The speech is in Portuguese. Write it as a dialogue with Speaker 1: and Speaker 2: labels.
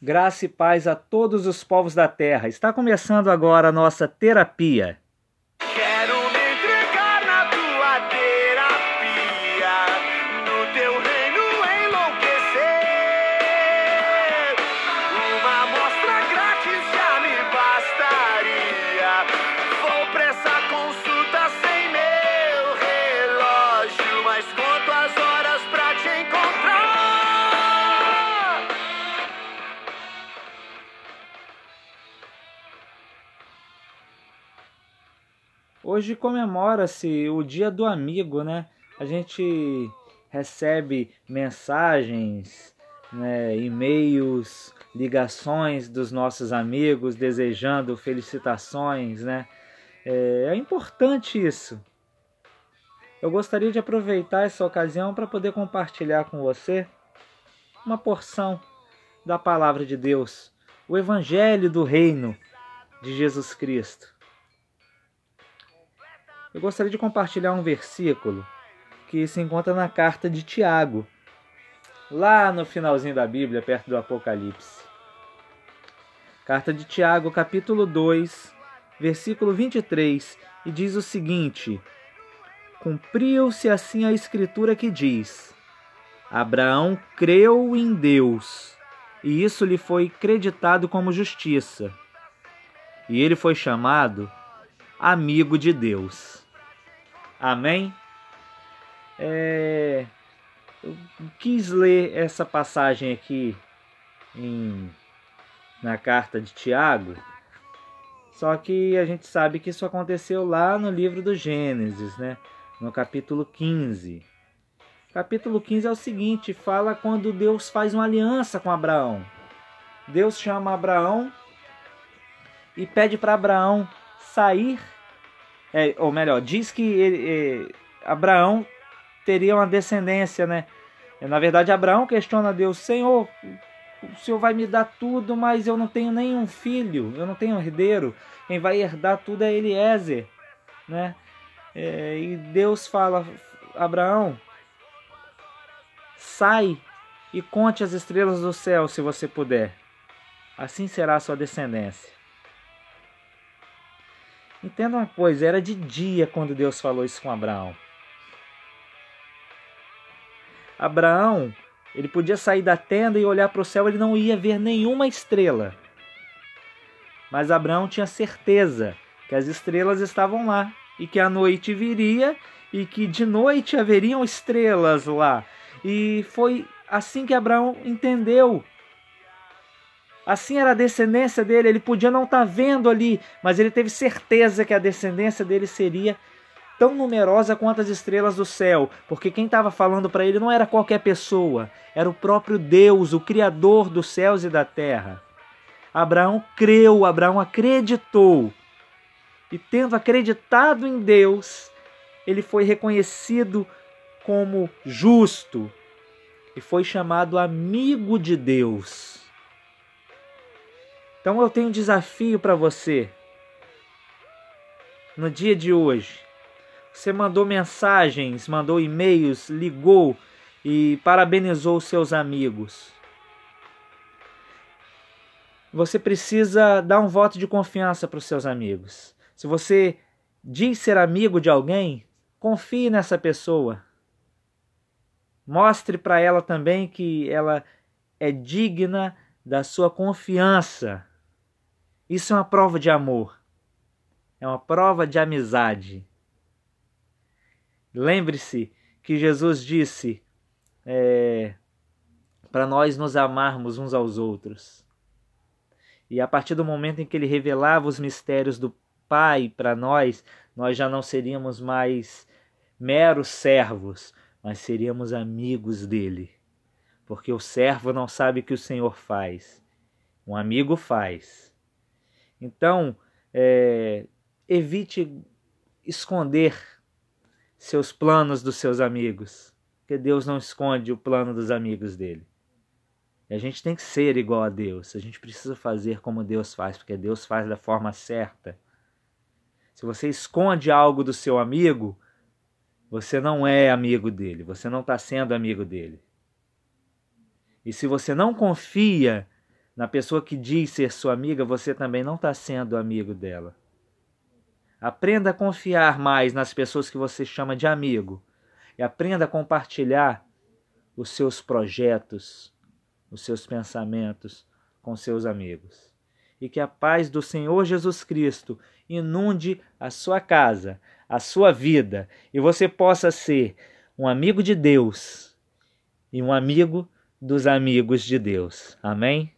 Speaker 1: Graça e paz a todos os povos da terra. Está começando agora a nossa terapia.
Speaker 2: Quero me entregar na tua terapia, no teu reino enlouquecer. Uma amostra grátis já me bastaria. Vou pra
Speaker 1: Hoje comemora-se o Dia do Amigo, né? A gente recebe mensagens, né, e-mails, ligações dos nossos amigos desejando felicitações, né? É, é importante isso. Eu gostaria de aproveitar essa ocasião para poder compartilhar com você uma porção da palavra de Deus, o Evangelho do Reino de Jesus Cristo. Eu gostaria de compartilhar um versículo que se encontra na carta de Tiago, lá no finalzinho da Bíblia, perto do Apocalipse. Carta de Tiago, capítulo 2, versículo 23, e diz o seguinte: Cumpriu-se assim a escritura que diz: Abraão creu em Deus, e isso lhe foi creditado como justiça. E ele foi chamado amigo de Deus. Amém? É, eu quis ler essa passagem aqui em, na carta de Tiago, só que a gente sabe que isso aconteceu lá no livro do Gênesis, né? no capítulo 15. Capítulo 15 é o seguinte: fala quando Deus faz uma aliança com Abraão. Deus chama Abraão e pede para Abraão sair é, ou melhor, diz que ele, é, Abraão teria uma descendência, né? Na verdade, Abraão questiona Deus: Senhor, o Senhor vai me dar tudo, mas eu não tenho nenhum filho, eu não tenho herdeiro. Quem vai herdar tudo é Eliezer, né? É, e Deus fala: Abraão, sai e conte as estrelas do céu, se você puder. Assim será a sua descendência. Entenda uma coisa, era de dia quando Deus falou isso com Abraão. Abraão, ele podia sair da tenda e olhar para o céu, ele não ia ver nenhuma estrela. Mas Abraão tinha certeza que as estrelas estavam lá e que a noite viria e que de noite haveriam estrelas lá. E foi assim que Abraão entendeu Assim era a descendência dele, ele podia não estar tá vendo ali, mas ele teve certeza que a descendência dele seria tão numerosa quanto as estrelas do céu, porque quem estava falando para ele não era qualquer pessoa, era o próprio Deus, o Criador dos céus e da terra. Abraão creu, Abraão acreditou. E tendo acreditado em Deus, ele foi reconhecido como justo e foi chamado amigo de Deus. Então eu tenho um desafio para você. No dia de hoje, você mandou mensagens, mandou e-mails, ligou e parabenizou seus amigos. Você precisa dar um voto de confiança para os seus amigos. Se você diz ser amigo de alguém, confie nessa pessoa. Mostre para ela também que ela é digna da sua confiança. Isso é uma prova de amor. É uma prova de amizade. Lembre-se que Jesus disse é, para nós nos amarmos uns aos outros. E a partir do momento em que ele revelava os mistérios do Pai para nós, nós já não seríamos mais meros servos, mas seríamos amigos dele. Porque o servo não sabe o que o Senhor faz, um amigo faz. Então, é, evite esconder seus planos dos seus amigos, porque Deus não esconde o plano dos amigos dele. E a gente tem que ser igual a Deus, a gente precisa fazer como Deus faz, porque Deus faz da forma certa. Se você esconde algo do seu amigo, você não é amigo dele, você não está sendo amigo dele. E se você não confia na pessoa que diz ser sua amiga, você também não está sendo amigo dela. Aprenda a confiar mais nas pessoas que você chama de amigo e aprenda a compartilhar os seus projetos, os seus pensamentos com seus amigos. E que a paz do Senhor Jesus Cristo inunde a sua casa, a sua vida, e você possa ser um amigo de Deus e um amigo dos amigos de Deus. Amém?